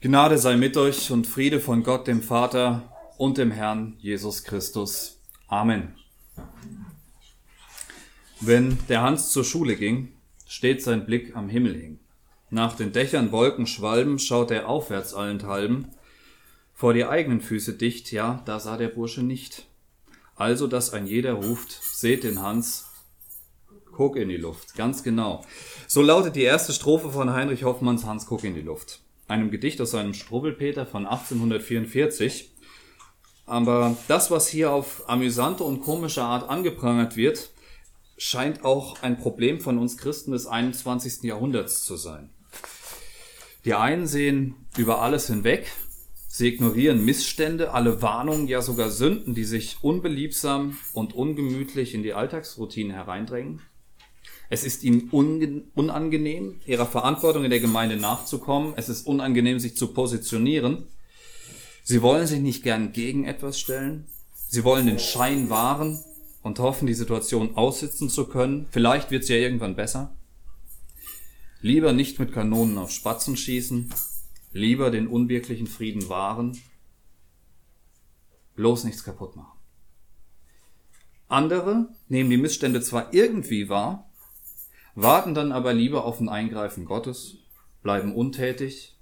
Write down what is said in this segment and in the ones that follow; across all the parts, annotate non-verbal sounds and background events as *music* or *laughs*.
Gnade sei mit euch und Friede von Gott, dem Vater und dem Herrn Jesus Christus. Amen. Wenn der Hans zur Schule ging, steht sein Blick am Himmel hing. Nach den Dächern Wolken schwalben, schaut er aufwärts allenthalben. Vor die eigenen Füße dicht, ja, da sah der Bursche nicht. Also, dass ein jeder ruft, seht den Hans, guck in die Luft, ganz genau. So lautet die erste Strophe von Heinrich Hoffmanns Hans guck in die Luft einem Gedicht aus seinem Strubbelpeter von 1844. Aber das, was hier auf amüsante und komische Art angeprangert wird, scheint auch ein Problem von uns Christen des 21. Jahrhunderts zu sein. Die einen sehen über alles hinweg, sie ignorieren Missstände, alle Warnungen, ja sogar Sünden, die sich unbeliebsam und ungemütlich in die Alltagsroutine hereindrängen. Es ist ihnen unangenehm, ihrer Verantwortung in der Gemeinde nachzukommen. Es ist unangenehm, sich zu positionieren. Sie wollen sich nicht gern gegen etwas stellen. Sie wollen den Schein wahren und hoffen, die Situation aussitzen zu können. Vielleicht wird es ja irgendwann besser. Lieber nicht mit Kanonen auf Spatzen schießen. Lieber den unwirklichen Frieden wahren. Bloß nichts kaputt machen. Andere nehmen die Missstände zwar irgendwie wahr, warten dann aber lieber auf ein Eingreifen Gottes, bleiben untätig.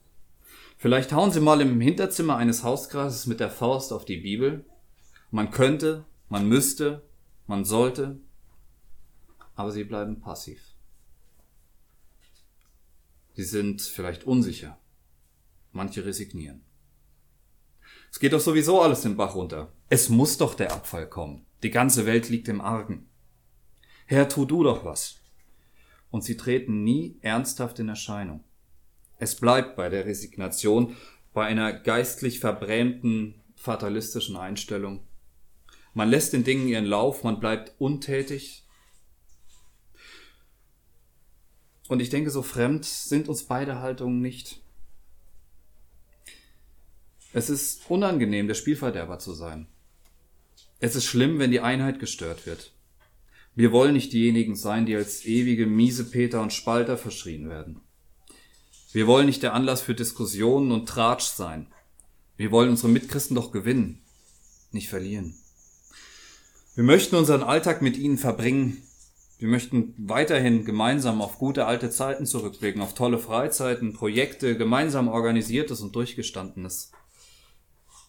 Vielleicht hauen sie mal im Hinterzimmer eines Hauskreises mit der Faust auf die Bibel. Man könnte, man müsste, man sollte, aber sie bleiben passiv. Sie sind vielleicht unsicher. Manche resignieren. Es geht doch sowieso alles den Bach runter. Es muss doch der Abfall kommen. Die ganze Welt liegt im Argen. Herr, tu du doch was und sie treten nie ernsthaft in Erscheinung. Es bleibt bei der Resignation, bei einer geistlich verbrämten, fatalistischen Einstellung. Man lässt den Dingen ihren Lauf, man bleibt untätig. Und ich denke, so fremd sind uns beide Haltungen nicht. Es ist unangenehm, der Spielverderber zu sein. Es ist schlimm, wenn die Einheit gestört wird. Wir wollen nicht diejenigen sein, die als ewige Miesepeter und Spalter verschrien werden. Wir wollen nicht der Anlass für Diskussionen und Tratsch sein. Wir wollen unsere Mitchristen doch gewinnen, nicht verlieren. Wir möchten unseren Alltag mit ihnen verbringen. Wir möchten weiterhin gemeinsam auf gute alte Zeiten zurückblicken, auf tolle Freizeiten, Projekte, gemeinsam organisiertes und durchgestandenes.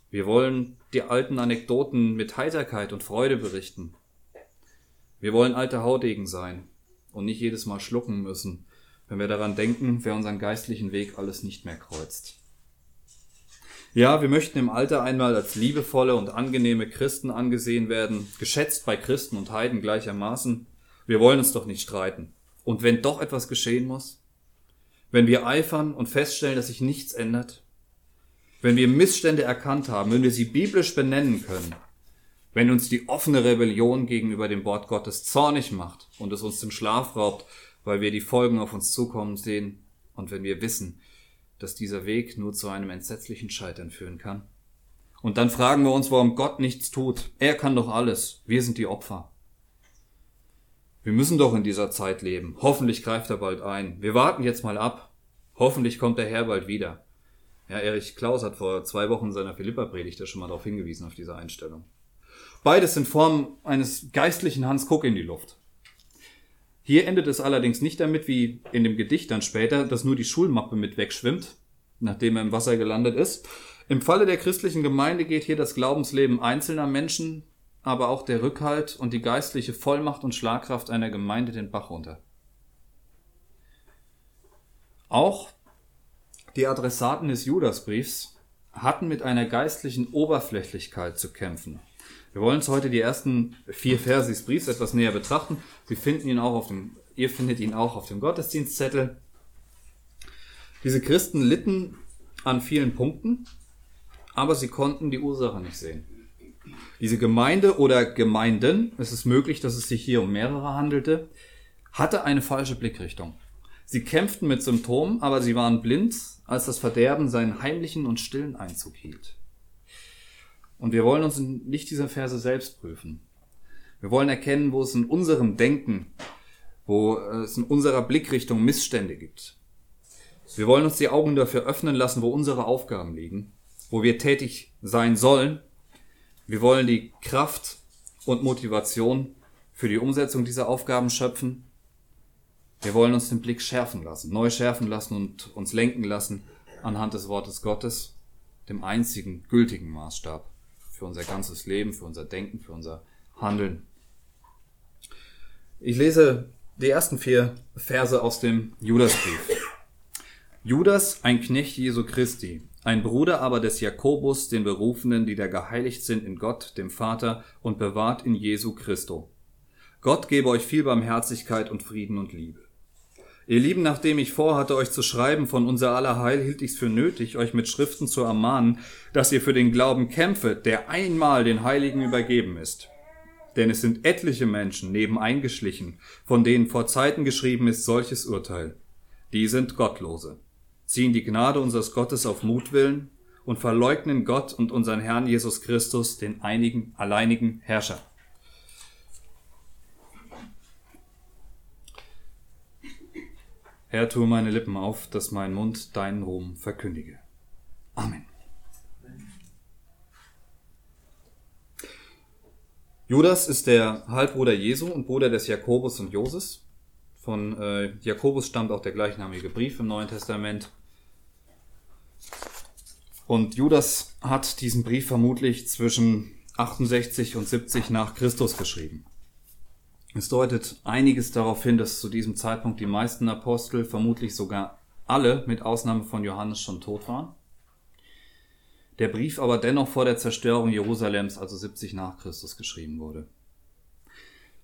Wir wollen die alten Anekdoten mit Heiterkeit und Freude berichten. Wir wollen alte Haudegen sein und nicht jedes Mal schlucken müssen, wenn wir daran denken, wer unseren geistlichen Weg alles nicht mehr kreuzt. Ja, wir möchten im Alter einmal als liebevolle und angenehme Christen angesehen werden, geschätzt bei Christen und Heiden gleichermaßen. Wir wollen uns doch nicht streiten. Und wenn doch etwas geschehen muss, wenn wir eifern und feststellen, dass sich nichts ändert, wenn wir Missstände erkannt haben, wenn wir sie biblisch benennen können, wenn uns die offene Rebellion gegenüber dem Wort Gottes zornig macht und es uns den Schlaf raubt, weil wir die Folgen auf uns zukommen sehen und wenn wir wissen, dass dieser Weg nur zu einem entsetzlichen Scheitern führen kann. Und dann fragen wir uns, warum Gott nichts tut. Er kann doch alles. Wir sind die Opfer. Wir müssen doch in dieser Zeit leben. Hoffentlich greift er bald ein. Wir warten jetzt mal ab. Hoffentlich kommt der Herr bald wieder. Ja, Erich Klaus hat vor zwei Wochen in seiner Philippa-Predigt ja schon mal darauf hingewiesen, auf diese Einstellung. Beides in Form eines geistlichen Hans Kuck in die Luft. Hier endet es allerdings nicht damit, wie in dem Gedicht dann später, dass nur die Schulmappe mit wegschwimmt, nachdem er im Wasser gelandet ist. Im Falle der christlichen Gemeinde geht hier das Glaubensleben einzelner Menschen, aber auch der Rückhalt und die geistliche Vollmacht und Schlagkraft einer Gemeinde den Bach runter. Auch die Adressaten des Judasbriefs hatten mit einer geistlichen Oberflächlichkeit zu kämpfen. Wir wollen uns heute die ersten vier Verse des Briefs etwas näher betrachten. Sie finden ihn auch auf dem, ihr findet ihn auch auf dem Gottesdienstzettel. Diese Christen litten an vielen Punkten, aber sie konnten die Ursache nicht sehen. Diese Gemeinde oder Gemeinden, es ist möglich, dass es sich hier um mehrere handelte, hatte eine falsche Blickrichtung. Sie kämpften mit Symptomen, aber sie waren blind, als das Verderben seinen heimlichen und stillen Einzug hielt. Und wir wollen uns in Licht dieser Verse selbst prüfen. Wir wollen erkennen, wo es in unserem Denken, wo es in unserer Blickrichtung Missstände gibt. Wir wollen uns die Augen dafür öffnen lassen, wo unsere Aufgaben liegen, wo wir tätig sein sollen. Wir wollen die Kraft und Motivation für die Umsetzung dieser Aufgaben schöpfen. Wir wollen uns den Blick schärfen lassen, neu schärfen lassen und uns lenken lassen anhand des Wortes Gottes, dem einzigen gültigen Maßstab für unser ganzes Leben, für unser Denken, für unser Handeln. Ich lese die ersten vier Verse aus dem Judasbrief. Judas, ein Knecht Jesu Christi, ein Bruder aber des Jakobus, den Berufenen, die da geheiligt sind in Gott, dem Vater, und bewahrt in Jesu Christo. Gott gebe euch viel Barmherzigkeit und Frieden und Liebe. Ihr Lieben, nachdem ich vorhatte, euch zu schreiben von unser aller Heil, hielt ich's für nötig, euch mit Schriften zu ermahnen, dass ihr für den Glauben kämpfet, der einmal den Heiligen übergeben ist. Denn es sind etliche Menschen neben eingeschlichen, von denen vor Zeiten geschrieben ist solches Urteil. Die sind Gottlose ziehen die Gnade unseres Gottes auf Mutwillen und verleugnen Gott und unseren Herrn Jesus Christus, den einigen, alleinigen Herrscher. Herr, tue meine Lippen auf, dass mein Mund deinen Ruhm verkündige. Amen. Judas ist der Halbbruder Jesu und Bruder des Jakobus und Joses. Von äh, Jakobus stammt auch der gleichnamige Brief im Neuen Testament. Und Judas hat diesen Brief vermutlich zwischen 68 und 70 nach Christus geschrieben. Es deutet einiges darauf hin, dass zu diesem Zeitpunkt die meisten Apostel, vermutlich sogar alle mit Ausnahme von Johannes schon tot waren. Der Brief aber dennoch vor der Zerstörung Jerusalems, also 70 nach Christus, geschrieben wurde.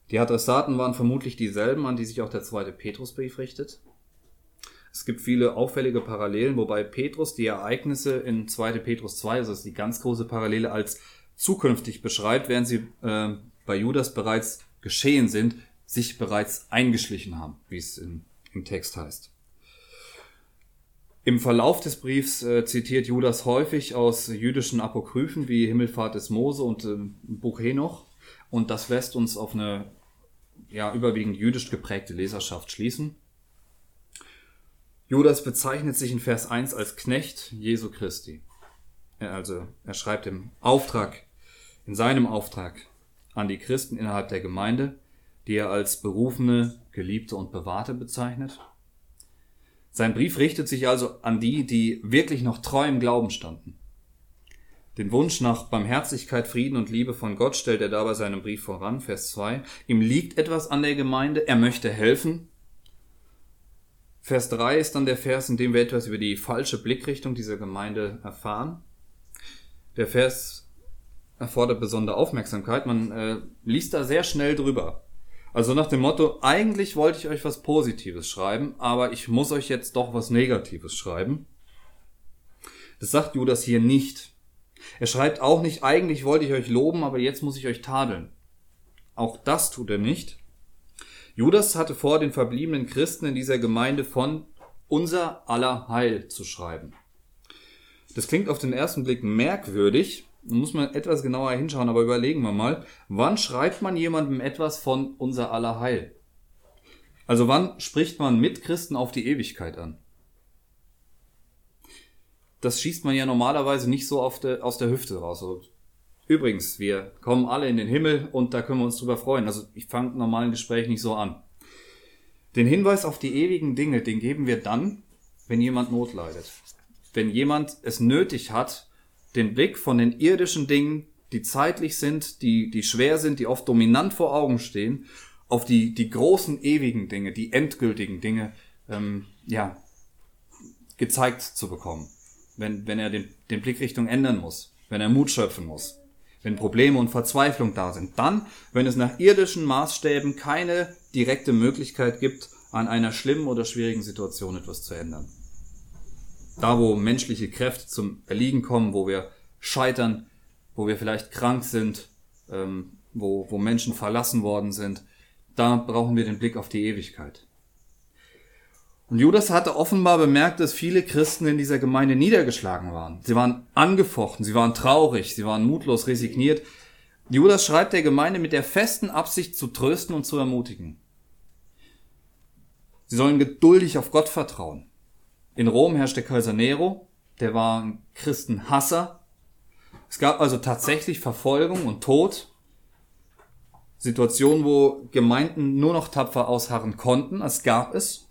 Die Adressaten waren vermutlich dieselben, an die sich auch der zweite Petrusbrief richtet. Es gibt viele auffällige Parallelen, wobei Petrus die Ereignisse in 2. Petrus 2, also das ist die ganz große Parallele, als zukünftig beschreibt, während sie äh, bei Judas bereits geschehen sind, sich bereits eingeschlichen haben, wie es in, im Text heißt. Im Verlauf des Briefs äh, zitiert Judas häufig aus jüdischen Apokryphen wie Himmelfahrt des Mose und äh, Buch Henoch. Und das lässt uns auf eine ja, überwiegend jüdisch geprägte Leserschaft schließen. Judas bezeichnet sich in Vers 1 als Knecht Jesu Christi. Also er schreibt im Auftrag, in seinem Auftrag an die Christen innerhalb der Gemeinde, die er als berufene, geliebte und bewahrte bezeichnet. Sein Brief richtet sich also an die, die wirklich noch treu im Glauben standen. Den Wunsch nach Barmherzigkeit, Frieden und Liebe von Gott stellt er dabei seinem Brief voran, Vers 2. Ihm liegt etwas an der Gemeinde, er möchte helfen. Vers 3 ist dann der Vers, in dem wir etwas über die falsche Blickrichtung dieser Gemeinde erfahren. Der Vers erfordert besondere Aufmerksamkeit. Man äh, liest da sehr schnell drüber. Also nach dem Motto, eigentlich wollte ich euch was Positives schreiben, aber ich muss euch jetzt doch was Negatives schreiben. Das sagt Judas hier nicht. Er schreibt auch nicht, eigentlich wollte ich euch loben, aber jetzt muss ich euch tadeln. Auch das tut er nicht. Judas hatte vor, den verbliebenen Christen in dieser Gemeinde von unser aller Heil zu schreiben. Das klingt auf den ersten Blick merkwürdig, da muss man etwas genauer hinschauen, aber überlegen wir mal, wann schreibt man jemandem etwas von unser aller Heil? Also wann spricht man mit Christen auf die Ewigkeit an? das schießt man ja normalerweise nicht so der, aus der Hüfte raus. Also, übrigens, wir kommen alle in den Himmel und da können wir uns drüber freuen. Also ich fange normalen Gespräch nicht so an. Den Hinweis auf die ewigen Dinge, den geben wir dann, wenn jemand Not leidet. Wenn jemand es nötig hat, den Blick von den irdischen Dingen, die zeitlich sind, die, die schwer sind, die oft dominant vor Augen stehen, auf die, die großen ewigen Dinge, die endgültigen Dinge, ähm, ja, gezeigt zu bekommen wenn, wenn er den, den Blickrichtung ändern muss, wenn er Mut schöpfen muss, wenn Probleme und Verzweiflung da sind. Dann, wenn es nach irdischen Maßstäben keine direkte Möglichkeit gibt, an einer schlimmen oder schwierigen Situation etwas zu ändern. Da, wo menschliche Kräfte zum Erliegen kommen, wo wir scheitern, wo wir vielleicht krank sind, ähm, wo, wo Menschen verlassen worden sind, da brauchen wir den Blick auf die Ewigkeit. Und Judas hatte offenbar bemerkt, dass viele Christen in dieser Gemeinde niedergeschlagen waren. Sie waren angefochten, sie waren traurig, sie waren mutlos, resigniert. Judas schreibt der Gemeinde mit der festen Absicht zu trösten und zu ermutigen. Sie sollen geduldig auf Gott vertrauen. In Rom herrschte Kaiser Nero, der war ein Christenhasser. Es gab also tatsächlich Verfolgung und Tod. Situationen, wo Gemeinden nur noch tapfer ausharren konnten, es gab es.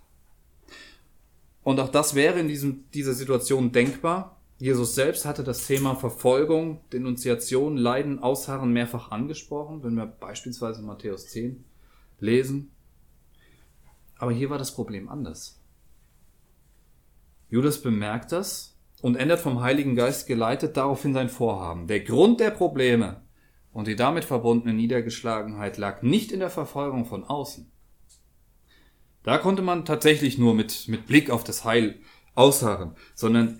Und auch das wäre in diesem, dieser Situation denkbar. Jesus selbst hatte das Thema Verfolgung, Denunziation, Leiden, Ausharren mehrfach angesprochen, wenn wir beispielsweise Matthäus 10 lesen. Aber hier war das Problem anders. Judas bemerkt das und ändert vom Heiligen Geist geleitet daraufhin sein Vorhaben. Der Grund der Probleme und die damit verbundene Niedergeschlagenheit lag nicht in der Verfolgung von außen. Da konnte man tatsächlich nur mit, mit Blick auf das Heil ausharren, sondern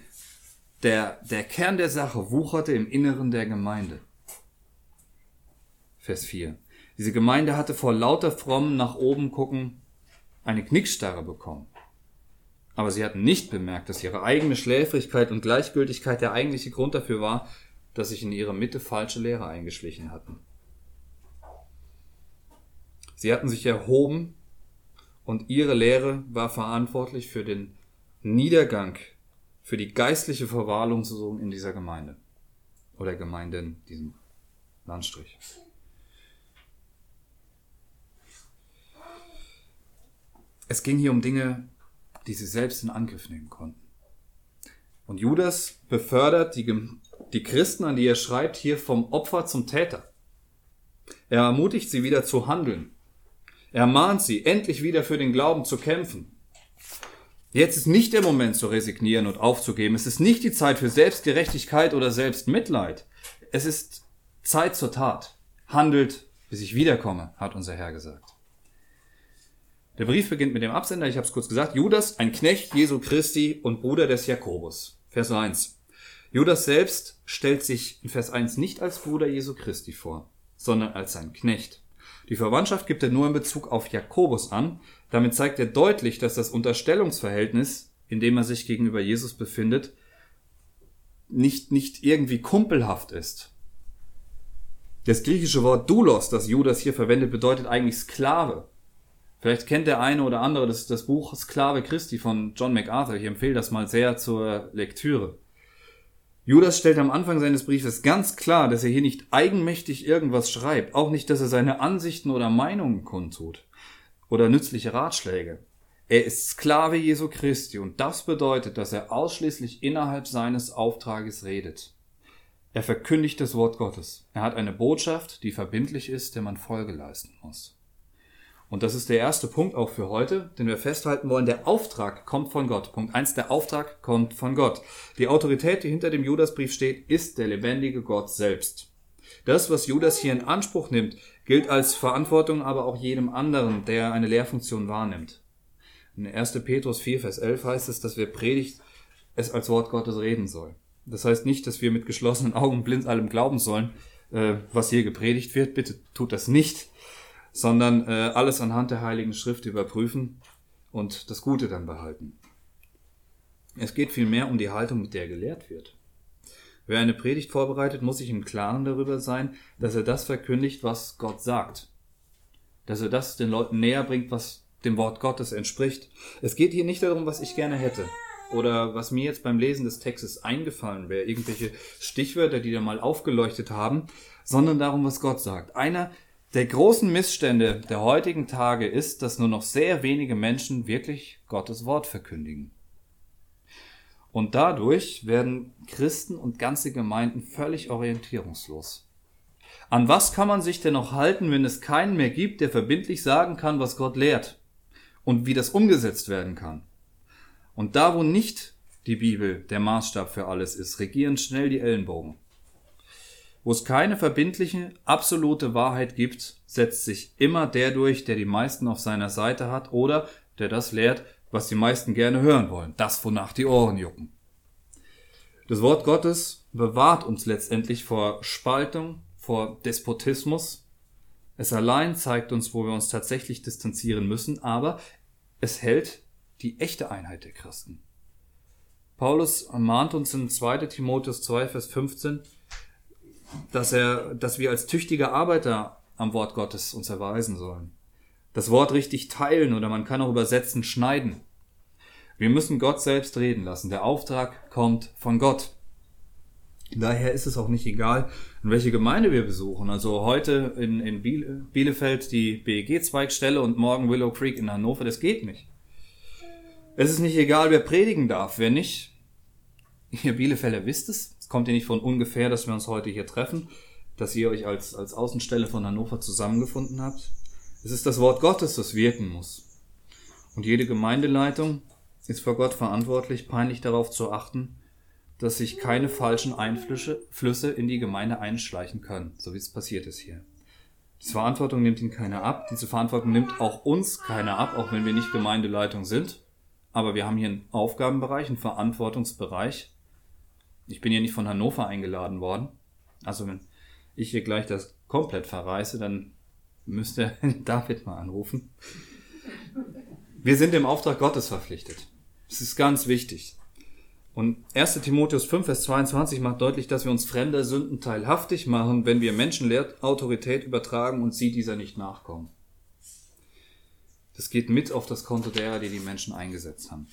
der, der Kern der Sache wucherte im Inneren der Gemeinde. Vers 4. Diese Gemeinde hatte vor lauter frommen nach oben gucken eine Knickstarre bekommen. Aber sie hatten nicht bemerkt, dass ihre eigene Schläfrigkeit und Gleichgültigkeit der eigentliche Grund dafür war, dass sich in ihrer Mitte falsche Lehre eingeschlichen hatten. Sie hatten sich erhoben und ihre Lehre war verantwortlich für den Niedergang, für die geistliche Verwahrlosung in dieser Gemeinde oder Gemeinde in diesem Landstrich. Es ging hier um Dinge, die sie selbst in Angriff nehmen konnten. Und Judas befördert die, die Christen, an die er schreibt, hier vom Opfer zum Täter. Er ermutigt sie wieder zu handeln. Er mahnt sie, endlich wieder für den Glauben zu kämpfen. Jetzt ist nicht der Moment zu resignieren und aufzugeben. Es ist nicht die Zeit für Selbstgerechtigkeit oder Selbstmitleid. Es ist Zeit zur Tat. Handelt, bis ich wiederkomme, hat unser Herr gesagt. Der Brief beginnt mit dem Absender, ich habe es kurz gesagt, Judas, ein Knecht Jesu Christi und Bruder des Jakobus. Vers 1. Judas selbst stellt sich in Vers 1 nicht als Bruder Jesu Christi vor, sondern als sein Knecht. Die Verwandtschaft gibt er nur in Bezug auf Jakobus an. Damit zeigt er deutlich, dass das Unterstellungsverhältnis, in dem er sich gegenüber Jesus befindet, nicht, nicht irgendwie kumpelhaft ist. Das griechische Wort Doulos, das Judas hier verwendet, bedeutet eigentlich Sklave. Vielleicht kennt der eine oder andere das, das Buch Sklave Christi von John MacArthur. Ich empfehle das mal sehr zur Lektüre. Judas stellt am Anfang seines Briefes ganz klar, dass er hier nicht eigenmächtig irgendwas schreibt, auch nicht, dass er seine Ansichten oder Meinungen kundtut oder nützliche Ratschläge. Er ist Sklave Jesu Christi und das bedeutet, dass er ausschließlich innerhalb seines Auftrages redet. Er verkündigt das Wort Gottes. Er hat eine Botschaft, die verbindlich ist, der man Folge leisten muss. Und das ist der erste Punkt auch für heute, den wir festhalten wollen. Der Auftrag kommt von Gott. Punkt eins: der Auftrag kommt von Gott. Die Autorität, die hinter dem Judasbrief steht, ist der lebendige Gott selbst. Das, was Judas hier in Anspruch nimmt, gilt als Verantwortung aber auch jedem anderen, der eine Lehrfunktion wahrnimmt. In 1. Petrus 4, Vers 11 heißt es, dass wir Predigt es als Wort Gottes reden soll. Das heißt nicht, dass wir mit geschlossenen Augen blind allem glauben sollen, äh, was hier gepredigt wird. Bitte tut das nicht sondern äh, alles anhand der Heiligen Schrift überprüfen und das Gute dann behalten. Es geht vielmehr um die Haltung, mit der gelehrt wird. Wer eine Predigt vorbereitet, muss sich im Klaren darüber sein, dass er das verkündigt, was Gott sagt. Dass er das den Leuten näher bringt, was dem Wort Gottes entspricht. Es geht hier nicht darum, was ich gerne hätte oder was mir jetzt beim Lesen des Textes eingefallen wäre, irgendwelche Stichwörter, die da mal aufgeleuchtet haben, sondern darum, was Gott sagt. Einer der großen Missstände der heutigen Tage ist, dass nur noch sehr wenige Menschen wirklich Gottes Wort verkündigen. Und dadurch werden Christen und ganze Gemeinden völlig orientierungslos. An was kann man sich denn noch halten, wenn es keinen mehr gibt, der verbindlich sagen kann, was Gott lehrt und wie das umgesetzt werden kann? Und da, wo nicht die Bibel der Maßstab für alles ist, regieren schnell die Ellenbogen. Wo es keine verbindliche, absolute Wahrheit gibt, setzt sich immer der durch, der die meisten auf seiner Seite hat oder der das lehrt, was die meisten gerne hören wollen, das wonach die Ohren jucken. Das Wort Gottes bewahrt uns letztendlich vor Spaltung, vor Despotismus. Es allein zeigt uns, wo wir uns tatsächlich distanzieren müssen, aber es hält die echte Einheit der Christen. Paulus ermahnt uns in 2 Timotheus 2, Vers 15, dass er, dass wir als tüchtige Arbeiter am Wort Gottes uns erweisen sollen. Das Wort richtig teilen oder man kann auch übersetzen schneiden. Wir müssen Gott selbst reden lassen. Der Auftrag kommt von Gott. Daher ist es auch nicht egal, in welche Gemeinde wir besuchen. Also heute in, in Bielefeld die BEG-Zweigstelle und morgen Willow Creek in Hannover, das geht nicht. Es ist nicht egal, wer predigen darf, wer nicht. Ihr Bielefelder wisst es. Es kommt ja nicht von ungefähr, dass wir uns heute hier treffen, dass ihr euch als, als Außenstelle von Hannover zusammengefunden habt. Es ist das Wort Gottes, das wirken muss. Und jede Gemeindeleitung ist vor Gott verantwortlich, peinlich darauf zu achten, dass sich keine falschen Einflüsse in die Gemeinde einschleichen können, so wie es passiert ist hier. Diese Verantwortung nimmt ihn keiner ab. Diese Verantwortung nimmt auch uns keiner ab, auch wenn wir nicht Gemeindeleitung sind. Aber wir haben hier einen Aufgabenbereich, einen Verantwortungsbereich. Ich bin hier nicht von Hannover eingeladen worden. Also wenn ich hier gleich das komplett verreiße, dann müsste *laughs* David mal anrufen. Wir sind dem Auftrag Gottes verpflichtet. Das ist ganz wichtig. Und 1. Timotheus 5, Vers 22 macht deutlich, dass wir uns fremder Sünden teilhaftig machen, wenn wir Menschen Autorität übertragen und sie dieser nicht nachkommen. Das geht mit auf das Konto derer, die die Menschen eingesetzt haben.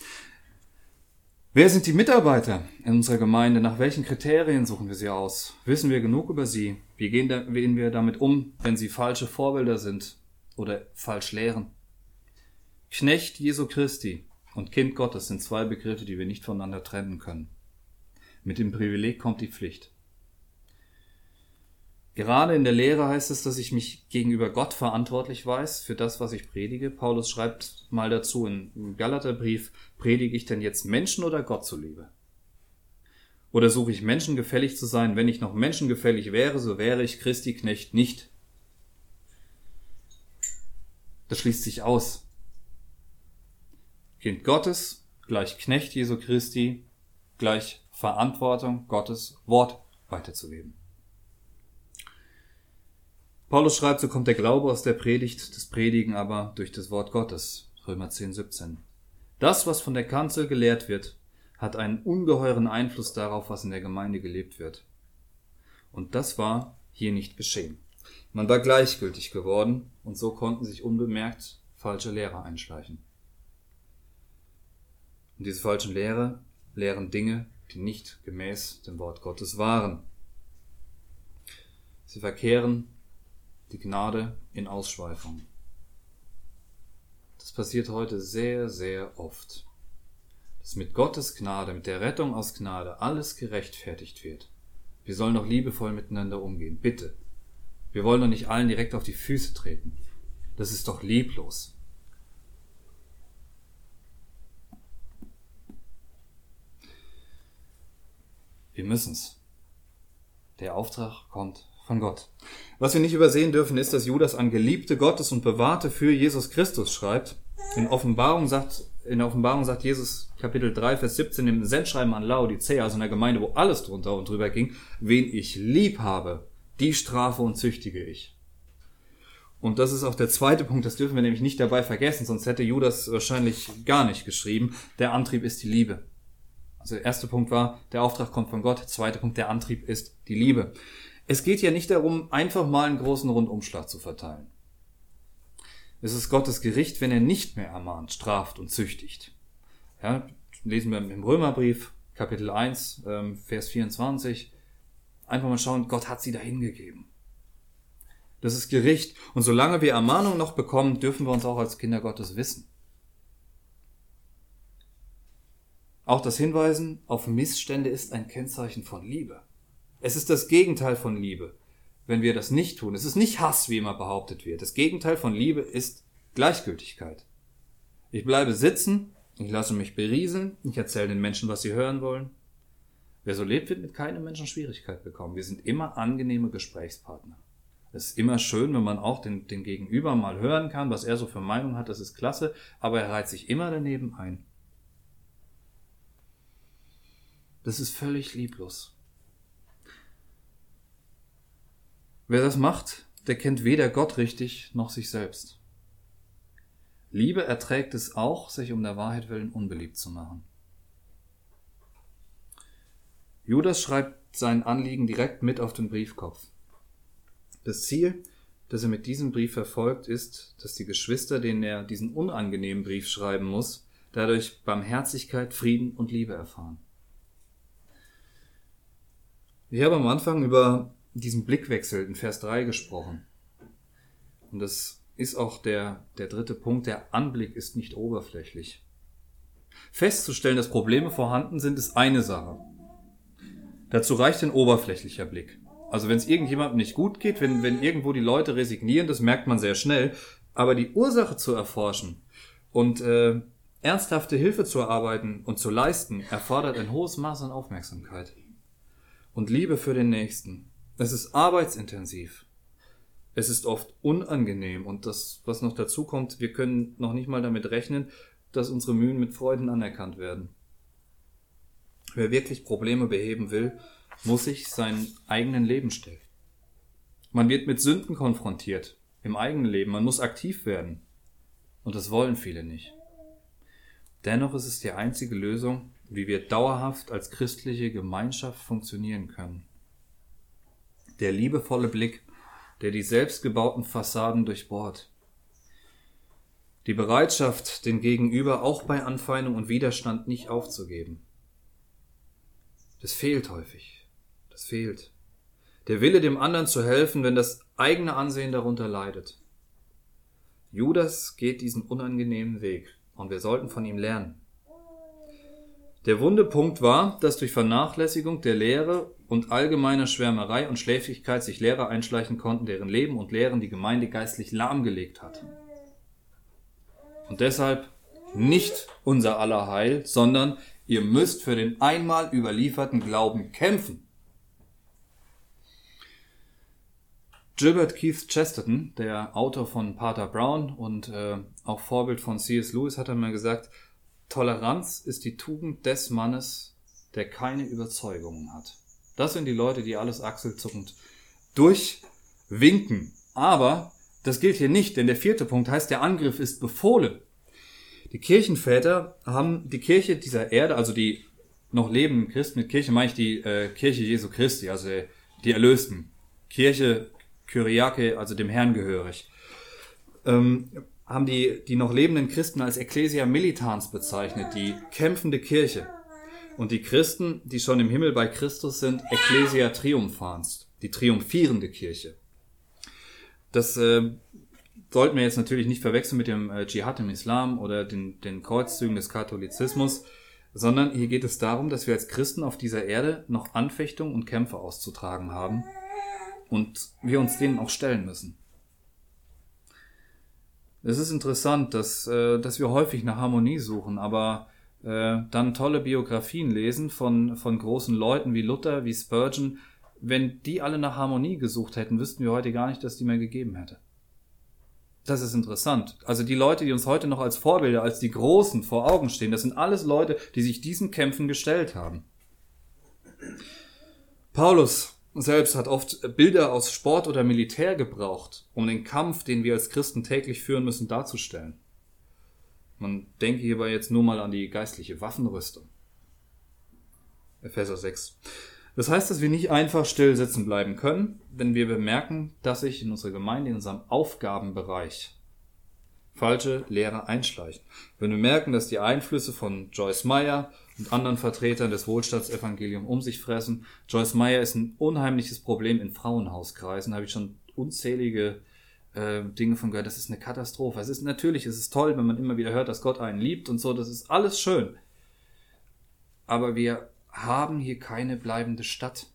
Wer sind die Mitarbeiter in unserer Gemeinde? Nach welchen Kriterien suchen wir sie aus? Wissen wir genug über sie? Wie gehen, da, gehen wir damit um, wenn sie falsche Vorbilder sind oder falsch lehren? Knecht Jesu Christi und Kind Gottes sind zwei Begriffe, die wir nicht voneinander trennen können. Mit dem Privileg kommt die Pflicht. Gerade in der Lehre heißt es, dass ich mich gegenüber Gott verantwortlich weiß für das, was ich predige. Paulus schreibt mal dazu im Galaterbrief, predige ich denn jetzt Menschen oder Gott zuliebe? Oder suche ich Menschen gefällig zu sein? Wenn ich noch menschengefällig wäre, so wäre ich Christi Knecht nicht. Das schließt sich aus. Kind Gottes gleich Knecht Jesu Christi gleich Verantwortung, Gottes Wort weiterzugeben. Paulus schreibt, so kommt der Glaube aus der Predigt, das Predigen aber durch das Wort Gottes. Römer 10, 17. Das, was von der Kanzel gelehrt wird, hat einen ungeheuren Einfluss darauf, was in der Gemeinde gelebt wird. Und das war hier nicht geschehen. Man war gleichgültig geworden und so konnten sich unbemerkt falsche Lehrer einschleichen. Und diese falschen Lehrer lehren Dinge, die nicht gemäß dem Wort Gottes waren. Sie verkehren die Gnade in Ausschweifung. Das passiert heute sehr, sehr oft. Dass mit Gottes Gnade, mit der Rettung aus Gnade alles gerechtfertigt wird. Wir sollen doch liebevoll miteinander umgehen. Bitte. Wir wollen doch nicht allen direkt auf die Füße treten. Das ist doch lieblos. Wir müssen's. Der Auftrag kommt von Gott. Was wir nicht übersehen dürfen, ist, dass Judas an Geliebte Gottes und Bewahrte für Jesus Christus schreibt. In Offenbarung sagt, in der Offenbarung sagt Jesus, Kapitel 3, Vers 17, im Sendschreiben an Laodicea, also in der Gemeinde, wo alles drunter und drüber ging, wen ich lieb habe, die strafe und züchtige ich. Und das ist auch der zweite Punkt, das dürfen wir nämlich nicht dabei vergessen, sonst hätte Judas wahrscheinlich gar nicht geschrieben. Der Antrieb ist die Liebe. Also der erste Punkt war, der Auftrag kommt von Gott. Zweiter Punkt, der Antrieb ist die Liebe. Es geht ja nicht darum, einfach mal einen großen Rundumschlag zu verteilen. Es ist Gottes Gericht, wenn er nicht mehr ermahnt, straft und züchtigt. Ja, lesen wir im Römerbrief, Kapitel 1, ähm, Vers 24. Einfach mal schauen, Gott hat sie dahin gegeben. Das ist Gericht. Und solange wir Ermahnung noch bekommen, dürfen wir uns auch als Kinder Gottes wissen. Auch das Hinweisen auf Missstände ist ein Kennzeichen von Liebe. Es ist das Gegenteil von Liebe, wenn wir das nicht tun. Es ist nicht Hass, wie immer behauptet wird. Das Gegenteil von Liebe ist Gleichgültigkeit. Ich bleibe sitzen, ich lasse mich berieseln, ich erzähle den Menschen, was sie hören wollen. Wer so lebt, wird mit keinem Menschen Schwierigkeit bekommen. Wir sind immer angenehme Gesprächspartner. Es ist immer schön, wenn man auch den, den Gegenüber mal hören kann, was er so für Meinung hat, das ist klasse, aber er reiht sich immer daneben ein. Das ist völlig lieblos. Wer das macht, der kennt weder Gott richtig noch sich selbst. Liebe erträgt es auch, sich um der Wahrheit willen unbeliebt zu machen. Judas schreibt sein Anliegen direkt mit auf den Briefkopf. Das Ziel, das er mit diesem Brief verfolgt, ist, dass die Geschwister, denen er diesen unangenehmen Brief schreiben muss, dadurch Barmherzigkeit, Frieden und Liebe erfahren. Ich habe am Anfang über diesen Blickwechsel in Vers 3 gesprochen. Und das ist auch der, der dritte Punkt. Der Anblick ist nicht oberflächlich. Festzustellen, dass Probleme vorhanden sind, ist eine Sache. Dazu reicht ein oberflächlicher Blick. Also wenn es irgendjemandem nicht gut geht, wenn, wenn irgendwo die Leute resignieren, das merkt man sehr schnell. Aber die Ursache zu erforschen und äh, ernsthafte Hilfe zu erarbeiten und zu leisten, erfordert ein hohes Maß an Aufmerksamkeit und Liebe für den Nächsten. Es ist arbeitsintensiv. Es ist oft unangenehm und das, was noch dazu kommt, wir können noch nicht mal damit rechnen, dass unsere Mühen mit Freuden anerkannt werden. Wer wirklich Probleme beheben will, muss sich seinen eigenen Leben stellen. Man wird mit Sünden konfrontiert im eigenen Leben, man muss aktiv werden. Und das wollen viele nicht. Dennoch ist es die einzige Lösung, wie wir dauerhaft als christliche Gemeinschaft funktionieren können. Der liebevolle Blick, der die selbstgebauten Fassaden durchbohrt. Die Bereitschaft, den Gegenüber auch bei Anfeindung und Widerstand nicht aufzugeben. Das fehlt häufig. Das fehlt. Der Wille, dem anderen zu helfen, wenn das eigene Ansehen darunter leidet. Judas geht diesen unangenehmen Weg und wir sollten von ihm lernen. Der wunde Punkt war, dass durch Vernachlässigung der Lehre und allgemeiner Schwärmerei und Schläfrigkeit sich Lehrer einschleichen konnten, deren Leben und Lehren die Gemeinde geistlich lahmgelegt hatten. Und deshalb nicht unser aller Heil, sondern Ihr müsst für den einmal überlieferten Glauben kämpfen. Gilbert Keith Chesterton, der Autor von Pater Brown und äh, auch Vorbild von C.S. Lewis, hat einmal gesagt, Toleranz ist die Tugend des Mannes, der keine Überzeugungen hat. Das sind die Leute, die alles achselzuckend durchwinken. Aber das gilt hier nicht, denn der vierte Punkt heißt, der Angriff ist befohlen. Die Kirchenväter haben die Kirche dieser Erde, also die noch lebenden Christen, mit Kirche meine ich die äh, Kirche Jesu Christi, also die Erlösten. Kirche Kyriake, also dem Herrn gehörig. Ähm, haben die, die noch lebenden Christen als Ecclesia Militans bezeichnet, die kämpfende Kirche. Und die Christen, die schon im Himmel bei Christus sind, Ecclesia Triumphans, die triumphierende Kirche. Das äh, sollten wir jetzt natürlich nicht verwechseln mit dem äh, Dschihad im Islam oder den, den Kreuzzügen des Katholizismus, sondern hier geht es darum, dass wir als Christen auf dieser Erde noch Anfechtungen und Kämpfe auszutragen haben und wir uns denen auch stellen müssen. Es ist interessant, dass, äh, dass wir häufig nach Harmonie suchen, aber äh, dann tolle Biografien lesen von, von großen Leuten wie Luther, wie Spurgeon. Wenn die alle nach Harmonie gesucht hätten, wüssten wir heute gar nicht, dass die mehr gegeben hätte. Das ist interessant. Also die Leute, die uns heute noch als Vorbilder, als die Großen vor Augen stehen, das sind alles Leute, die sich diesen Kämpfen gestellt haben. Paulus selbst hat oft Bilder aus Sport oder Militär gebraucht, um den Kampf, den wir als Christen täglich führen müssen, darzustellen. Man denke hierbei jetzt nur mal an die geistliche Waffenrüstung. Epheser 6. Das heißt, dass wir nicht einfach still sitzen bleiben können, wenn wir bemerken, dass sich in unserer Gemeinde, in unserem Aufgabenbereich falsche Lehre einschleichen. Wenn wir merken, dass die Einflüsse von Joyce Meyer und anderen Vertretern des Wohlstandsevangeliums um sich fressen. Joyce Meyer ist ein unheimliches Problem in Frauenhauskreisen, habe ich schon unzählige äh, Dinge von gehört. Das ist eine Katastrophe. Es ist natürlich, es ist toll, wenn man immer wieder hört, dass Gott einen liebt und so, das ist alles schön. Aber wir haben hier keine bleibende Stadt.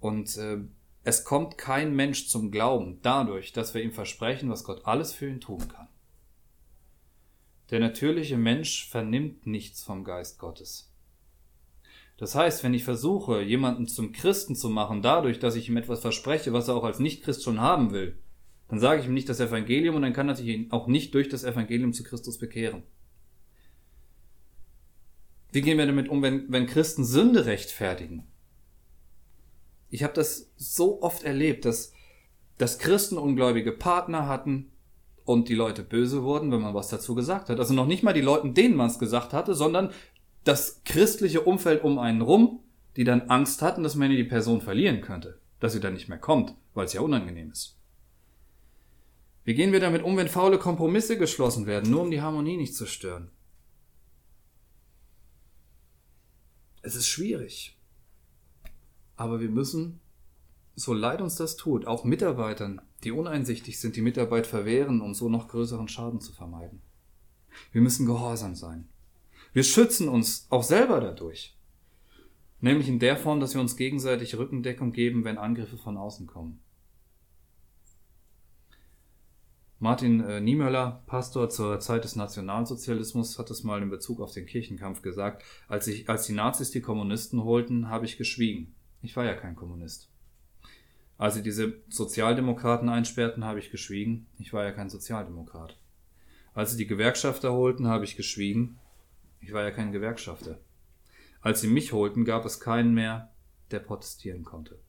Und äh, es kommt kein Mensch zum Glauben dadurch, dass wir ihm versprechen, was Gott alles für ihn tun kann. Der natürliche Mensch vernimmt nichts vom Geist Gottes. Das heißt, wenn ich versuche, jemanden zum Christen zu machen, dadurch, dass ich ihm etwas verspreche, was er auch als Nichtchrist schon haben will, dann sage ich ihm nicht das Evangelium und dann kann er sich auch nicht durch das Evangelium zu Christus bekehren. Wie gehen wir damit um, wenn, wenn Christen Sünde rechtfertigen? Ich habe das so oft erlebt, dass, dass Christen ungläubige Partner hatten und die Leute böse wurden, wenn man was dazu gesagt hat. Also noch nicht mal die Leuten, denen man es gesagt hatte, sondern das christliche Umfeld um einen rum, die dann Angst hatten, dass man die Person verlieren könnte, dass sie dann nicht mehr kommt, weil es ja unangenehm ist. Wie gehen wir damit um, wenn faule Kompromisse geschlossen werden, nur um die Harmonie nicht zu stören? Es ist schwierig. Aber wir müssen, so leid uns das tut, auch Mitarbeitern, die uneinsichtig sind, die Mitarbeit verwehren, um so noch größeren Schaden zu vermeiden. Wir müssen gehorsam sein. Wir schützen uns auch selber dadurch. Nämlich in der Form, dass wir uns gegenseitig Rückendeckung geben, wenn Angriffe von außen kommen. Martin äh, Niemöller, Pastor zur Zeit des Nationalsozialismus, hat es mal in Bezug auf den Kirchenkampf gesagt, als, ich, als die Nazis die Kommunisten holten, habe ich geschwiegen. Ich war ja kein Kommunist. Als sie diese Sozialdemokraten einsperrten, habe ich geschwiegen. Ich war ja kein Sozialdemokrat. Als sie die Gewerkschafter holten, habe ich geschwiegen. Ich war ja kein Gewerkschafter. Als sie mich holten, gab es keinen mehr, der protestieren konnte.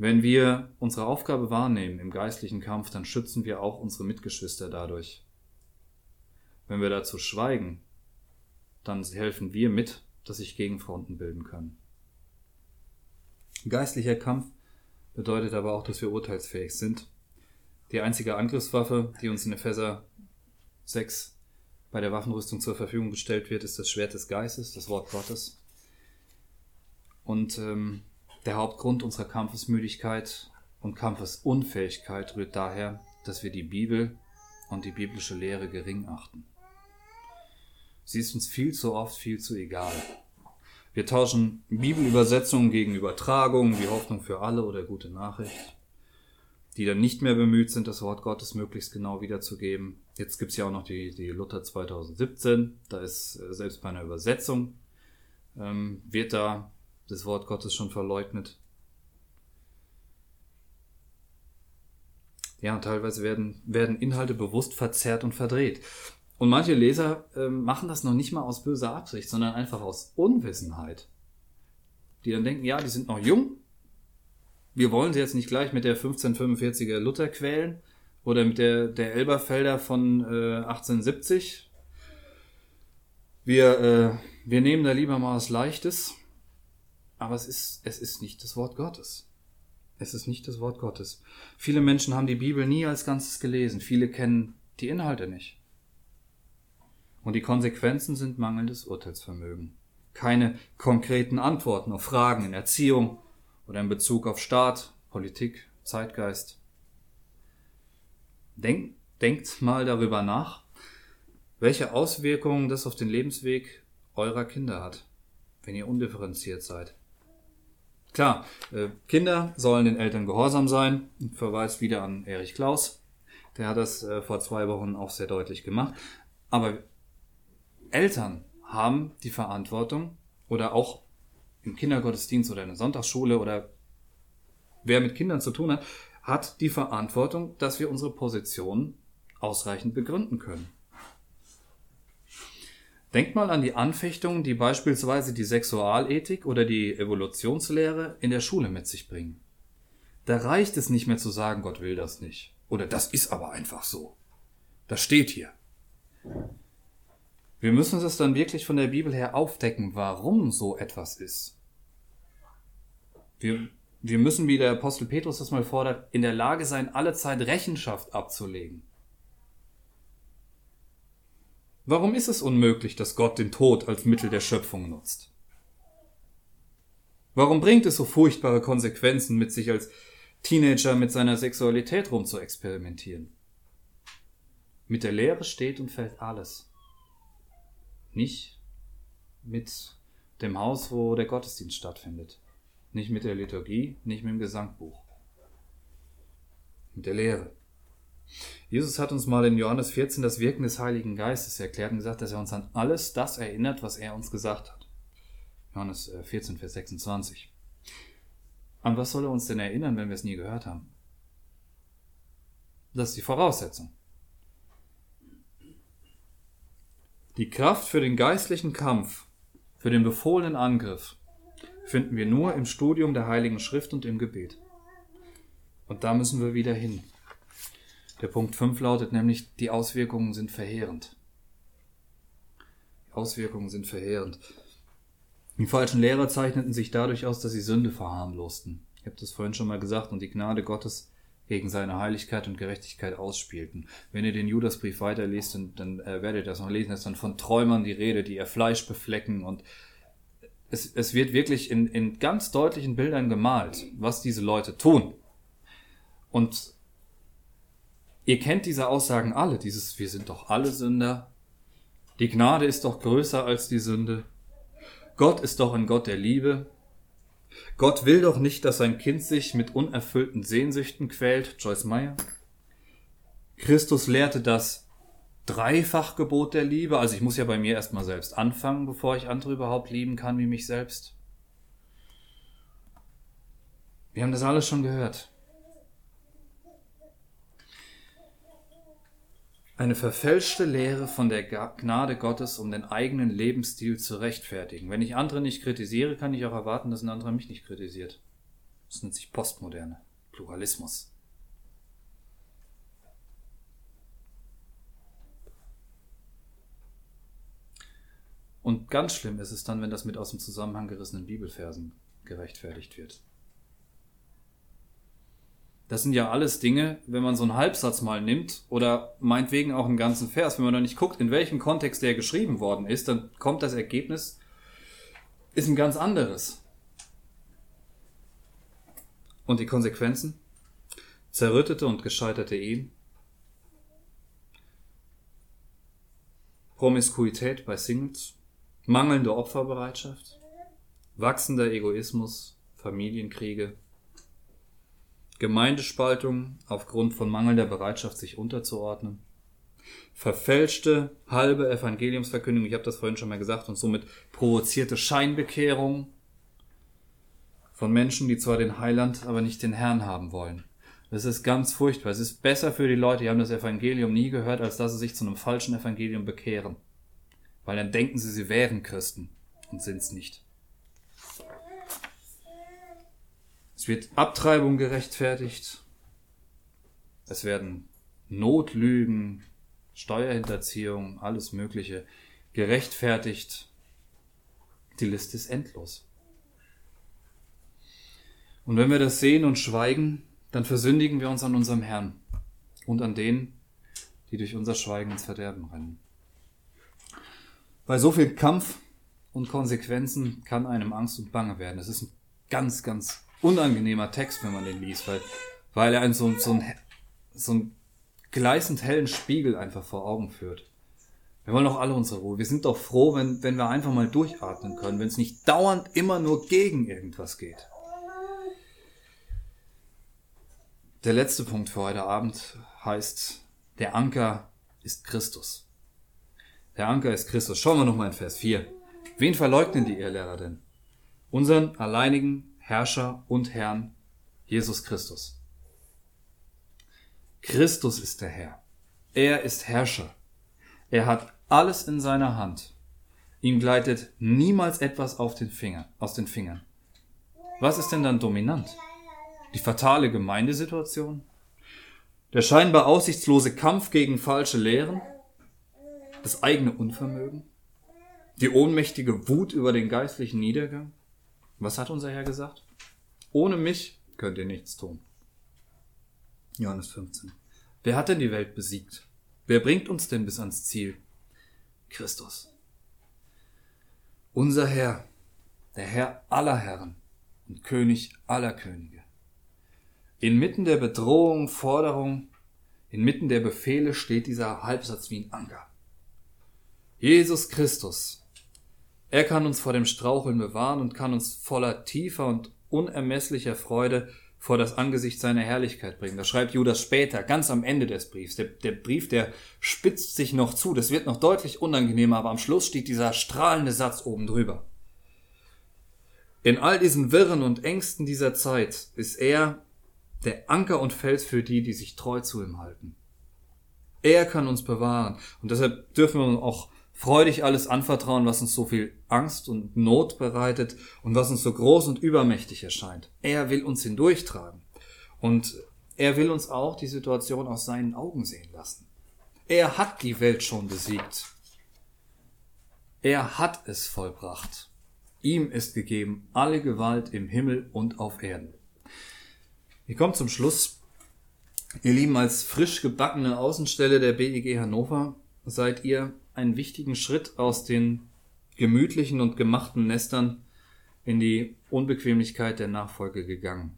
Wenn wir unsere Aufgabe wahrnehmen im geistlichen Kampf, dann schützen wir auch unsere Mitgeschwister dadurch. Wenn wir dazu schweigen, dann helfen wir mit, dass sich Gegenfronten bilden können. Geistlicher Kampf bedeutet aber auch, dass wir urteilsfähig sind. Die einzige Angriffswaffe, die uns in Epheser 6 bei der Waffenrüstung zur Verfügung gestellt wird, ist das Schwert des Geistes, das Wort Gottes. Und ähm, der Hauptgrund unserer Kampfesmüdigkeit und Kampfesunfähigkeit rührt daher, dass wir die Bibel und die biblische Lehre gering achten. Sie ist uns viel zu oft viel zu egal. Wir tauschen Bibelübersetzungen gegen Übertragungen wie Hoffnung für alle oder gute Nachricht, die dann nicht mehr bemüht sind, das Wort Gottes möglichst genau wiederzugeben. Jetzt gibt's ja auch noch die, die Luther 2017, da ist äh, selbst bei einer Übersetzung, ähm, wird da das Wort Gottes schon verleugnet. Ja, und teilweise werden, werden Inhalte bewusst verzerrt und verdreht. Und manche Leser äh, machen das noch nicht mal aus böser Absicht, sondern einfach aus Unwissenheit. Die dann denken, ja, die sind noch jung. Wir wollen sie jetzt nicht gleich mit der 1545er Luther quälen oder mit der, der Elberfelder von äh, 1870. Wir, äh, wir nehmen da lieber mal was Leichtes aber es ist, es ist nicht das Wort Gottes. Es ist nicht das Wort Gottes. Viele Menschen haben die Bibel nie als Ganzes gelesen. Viele kennen die Inhalte nicht. Und die Konsequenzen sind mangelndes Urteilsvermögen. Keine konkreten Antworten auf Fragen in Erziehung oder in Bezug auf Staat, Politik, Zeitgeist. Denk, denkt mal darüber nach, welche Auswirkungen das auf den Lebensweg eurer Kinder hat, wenn ihr undifferenziert seid. Klar, äh, Kinder sollen den Eltern gehorsam sein. Verweist wieder an Erich Klaus. Der hat das äh, vor zwei Wochen auch sehr deutlich gemacht. Aber Eltern haben die Verantwortung oder auch im Kindergottesdienst oder in der Sonntagsschule oder wer mit Kindern zu tun hat, hat die Verantwortung, dass wir unsere Position ausreichend begründen können. Denkt mal an die Anfechtungen, die beispielsweise die Sexualethik oder die Evolutionslehre in der Schule mit sich bringen. Da reicht es nicht mehr zu sagen, Gott will das nicht. Oder das ist aber einfach so. Das steht hier. Wir müssen es dann wirklich von der Bibel her aufdecken, warum so etwas ist. Wir, wir müssen, wie der Apostel Petrus das mal fordert, in der Lage sein, alle Zeit Rechenschaft abzulegen. Warum ist es unmöglich, dass Gott den Tod als Mittel der Schöpfung nutzt? Warum bringt es so furchtbare Konsequenzen mit sich als Teenager mit seiner Sexualität rumzuexperimentieren? Mit der Lehre steht und fällt alles. Nicht mit dem Haus, wo der Gottesdienst stattfindet. Nicht mit der Liturgie, nicht mit dem Gesangbuch. Mit der Lehre. Jesus hat uns mal in Johannes 14 das Wirken des Heiligen Geistes erklärt und gesagt, dass er uns an alles das erinnert, was er uns gesagt hat. Johannes 14, äh, Vers 26. An was soll er uns denn erinnern, wenn wir es nie gehört haben? Das ist die Voraussetzung. Die Kraft für den geistlichen Kampf, für den befohlenen Angriff, finden wir nur im Studium der Heiligen Schrift und im Gebet. Und da müssen wir wieder hin. Der Punkt 5 lautet nämlich, die Auswirkungen sind verheerend. Die Auswirkungen sind verheerend. Die falschen Lehrer zeichneten sich dadurch aus, dass sie Sünde verharmlosten. Ich habe das vorhin schon mal gesagt und die Gnade Gottes gegen seine Heiligkeit und Gerechtigkeit ausspielten. Wenn ihr den Judasbrief weiterliest, dann, dann äh, werdet ihr das noch lesen, ist dann von Träumern die Rede, die ihr Fleisch beflecken und es, es wird wirklich in, in ganz deutlichen Bildern gemalt, was diese Leute tun. Und ihr kennt diese Aussagen alle, dieses wir sind doch alle Sünder, die Gnade ist doch größer als die Sünde, Gott ist doch ein Gott der Liebe, Gott will doch nicht, dass sein Kind sich mit unerfüllten Sehnsüchten quält, Joyce Meyer. Christus lehrte das Dreifachgebot der Liebe, also ich muss ja bei mir erstmal selbst anfangen, bevor ich andere überhaupt lieben kann wie mich selbst. Wir haben das alles schon gehört. Eine verfälschte Lehre von der Gnade Gottes, um den eigenen Lebensstil zu rechtfertigen. Wenn ich andere nicht kritisiere, kann ich auch erwarten, dass ein anderer mich nicht kritisiert. Das nennt sich Postmoderne. Pluralismus. Und ganz schlimm ist es dann, wenn das mit aus dem Zusammenhang gerissenen Bibelversen gerechtfertigt wird. Das sind ja alles Dinge, wenn man so einen Halbsatz mal nimmt oder meinetwegen auch einen ganzen Vers, wenn man da nicht guckt, in welchem Kontext der geschrieben worden ist, dann kommt das Ergebnis, ist ein ganz anderes. Und die Konsequenzen? Zerrüttete und gescheiterte Ehen, Promiskuität bei Singles, mangelnde Opferbereitschaft, wachsender Egoismus, Familienkriege, Gemeindespaltung aufgrund von mangelnder Bereitschaft, sich unterzuordnen, verfälschte halbe Evangeliumsverkündigung, ich habe das vorhin schon mal gesagt, und somit provozierte Scheinbekehrung von Menschen, die zwar den Heiland, aber nicht den Herrn haben wollen. Das ist ganz furchtbar. Es ist besser für die Leute, die haben das Evangelium nie gehört, als dass sie sich zu einem falschen Evangelium bekehren. Weil dann denken sie, sie wären Christen und sind es nicht. Es wird Abtreibung gerechtfertigt. Es werden Notlügen, Steuerhinterziehung, alles Mögliche gerechtfertigt. Die Liste ist endlos. Und wenn wir das sehen und schweigen, dann versündigen wir uns an unserem Herrn und an denen, die durch unser Schweigen ins Verderben rennen. Bei so viel Kampf und Konsequenzen kann einem Angst und Bange werden. Es ist ein ganz, ganz unangenehmer Text, wenn man den liest, weil, weil er einen so, so, einen, so einen gleißend hellen Spiegel einfach vor Augen führt. Wir wollen doch alle unsere Ruhe. Wir sind doch froh, wenn, wenn wir einfach mal durchatmen können, wenn es nicht dauernd immer nur gegen irgendwas geht. Der letzte Punkt für heute Abend heißt, der Anker ist Christus. Der Anker ist Christus. Schauen wir nochmal in Vers 4. Wen verleugnen die Irrlehrer denn? Unseren alleinigen Herrscher und Herrn Jesus Christus. Christus ist der Herr. Er ist Herrscher. Er hat alles in seiner Hand. Ihm gleitet niemals etwas auf den Finger, aus den Fingern. Was ist denn dann dominant? Die fatale Gemeindesituation? Der scheinbar aussichtslose Kampf gegen falsche Lehren? Das eigene Unvermögen? Die ohnmächtige Wut über den geistlichen Niedergang? Was hat unser Herr gesagt? Ohne mich könnt ihr nichts tun. Johannes 15. Wer hat denn die Welt besiegt? Wer bringt uns denn bis ans Ziel? Christus. Unser Herr, der Herr aller Herren und König aller Könige. Inmitten der Bedrohung, Forderung, inmitten der Befehle steht dieser Halbsatz wie ein Anker. Jesus Christus, er kann uns vor dem Straucheln bewahren und kann uns voller tiefer und unermesslicher Freude vor das Angesicht seiner Herrlichkeit bringen. Das schreibt Judas später, ganz am Ende des Briefs. Der, der, Brief, der spitzt sich noch zu. Das wird noch deutlich unangenehmer, aber am Schluss steht dieser strahlende Satz oben drüber. In all diesen Wirren und Ängsten dieser Zeit ist er der Anker und Fels für die, die sich treu zu ihm halten. Er kann uns bewahren. Und deshalb dürfen wir auch freudig alles anvertrauen, was uns so viel Angst und Not bereitet und was uns so groß und übermächtig erscheint. Er will uns hindurchtragen. Und er will uns auch die Situation aus seinen Augen sehen lassen. Er hat die Welt schon besiegt. Er hat es vollbracht. Ihm ist gegeben alle Gewalt im Himmel und auf Erden. Wir kommen zum Schluss Ihr Lieben, als frisch gebackene Außenstelle der BEG Hannover seid ihr einen wichtigen Schritt aus den gemütlichen und gemachten Nestern in die Unbequemlichkeit der Nachfolge gegangen.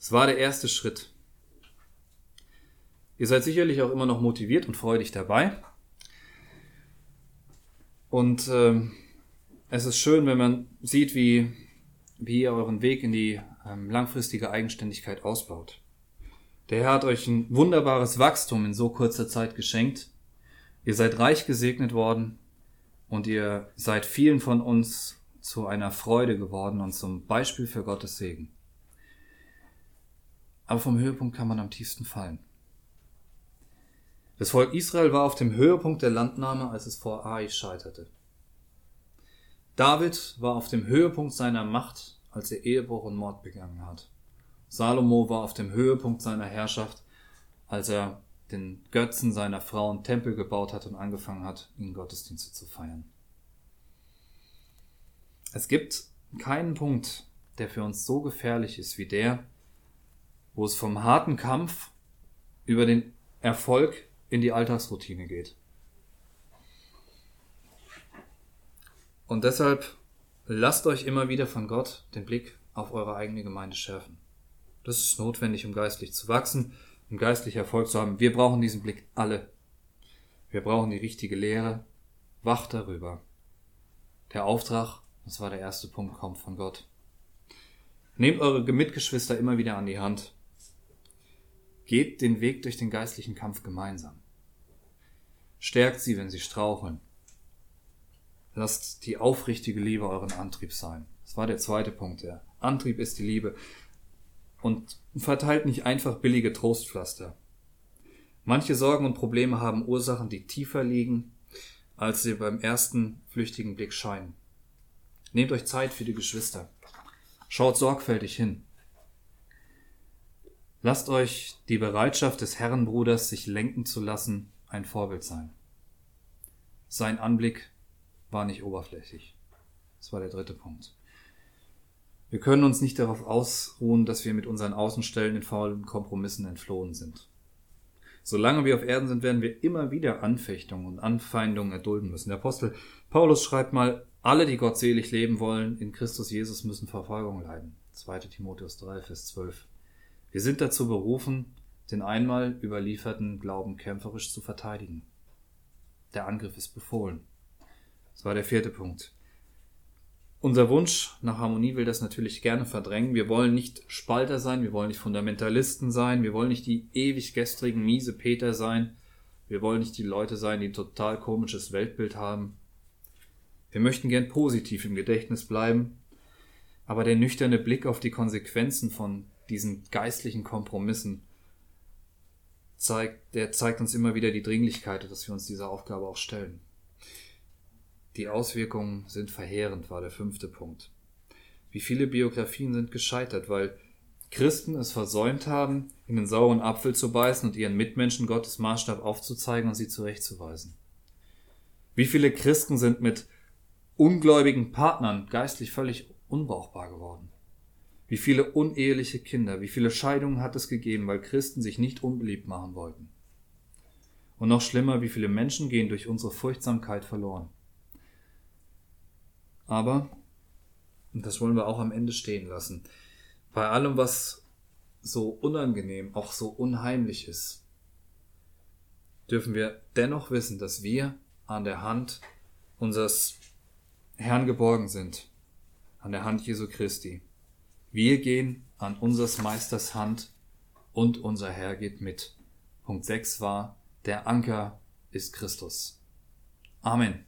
Es war der erste Schritt. Ihr seid sicherlich auch immer noch motiviert und freudig dabei. Und äh, es ist schön, wenn man sieht, wie, wie ihr euren Weg in die ähm, langfristige Eigenständigkeit ausbaut. Der Herr hat euch ein wunderbares Wachstum in so kurzer Zeit geschenkt. Ihr seid reich gesegnet worden und ihr seid vielen von uns zu einer Freude geworden und zum Beispiel für Gottes Segen. Aber vom Höhepunkt kann man am tiefsten fallen. Das Volk Israel war auf dem Höhepunkt der Landnahme, als es vor Ai scheiterte. David war auf dem Höhepunkt seiner Macht, als er Ehebruch und Mord begangen hat. Salomo war auf dem Höhepunkt seiner Herrschaft, als er den Götzen seiner Frauen Tempel gebaut hat und angefangen hat, ihnen Gottesdienste zu feiern. Es gibt keinen Punkt, der für uns so gefährlich ist wie der, wo es vom harten Kampf über den Erfolg in die Alltagsroutine geht. Und deshalb lasst euch immer wieder von Gott den Blick auf eure eigene Gemeinde schärfen. Das ist notwendig, um geistlich zu wachsen, um geistlich Erfolg zu haben. Wir brauchen diesen Blick alle. Wir brauchen die richtige Lehre. Wacht darüber. Der Auftrag, das war der erste Punkt, kommt von Gott. Nehmt eure Mitgeschwister immer wieder an die Hand. Geht den Weg durch den geistlichen Kampf gemeinsam. Stärkt sie, wenn sie straucheln. Lasst die aufrichtige Liebe euren Antrieb sein. Das war der zweite Punkt. Der Antrieb ist die Liebe. Und verteilt nicht einfach billige Trostpflaster. Manche Sorgen und Probleme haben Ursachen, die tiefer liegen, als sie beim ersten flüchtigen Blick scheinen. Nehmt euch Zeit für die Geschwister. Schaut sorgfältig hin. Lasst euch die Bereitschaft des Herrenbruders, sich lenken zu lassen, ein Vorbild sein. Sein Anblick war nicht oberflächlich. Das war der dritte Punkt. Wir können uns nicht darauf ausruhen, dass wir mit unseren Außenstellen in faulen Kompromissen entflohen sind. Solange wir auf Erden sind, werden wir immer wieder Anfechtungen und Anfeindungen erdulden müssen. Der Apostel Paulus schreibt mal, alle, die Gott selig leben wollen, in Christus Jesus müssen Verfolgung leiden. 2. Timotheus 3, Vers 12. Wir sind dazu berufen, den einmal überlieferten Glauben kämpferisch zu verteidigen. Der Angriff ist befohlen. Das war der vierte Punkt. Unser Wunsch nach Harmonie will das natürlich gerne verdrängen. Wir wollen nicht Spalter sein, wir wollen nicht Fundamentalisten sein, wir wollen nicht die ewig gestrigen miese Peter sein, wir wollen nicht die Leute sein, die ein total komisches Weltbild haben. Wir möchten gern positiv im Gedächtnis bleiben, aber der nüchterne Blick auf die Konsequenzen von diesen geistlichen Kompromissen zeigt, der zeigt uns immer wieder die Dringlichkeit, dass wir uns dieser Aufgabe auch stellen. Die Auswirkungen sind verheerend, war der fünfte Punkt. Wie viele Biografien sind gescheitert, weil Christen es versäumt haben, in den sauren Apfel zu beißen und ihren Mitmenschen Gottes Maßstab aufzuzeigen und sie zurechtzuweisen. Wie viele Christen sind mit ungläubigen Partnern geistlich völlig unbrauchbar geworden? Wie viele uneheliche Kinder, wie viele Scheidungen hat es gegeben, weil Christen sich nicht unbeliebt machen wollten? Und noch schlimmer, wie viele Menschen gehen durch unsere Furchtsamkeit verloren? Aber, und das wollen wir auch am Ende stehen lassen, bei allem, was so unangenehm, auch so unheimlich ist, dürfen wir dennoch wissen, dass wir an der Hand unseres Herrn geborgen sind, an der Hand Jesu Christi. Wir gehen an unseres Meisters Hand und unser Herr geht mit. Punkt 6 war, der Anker ist Christus. Amen.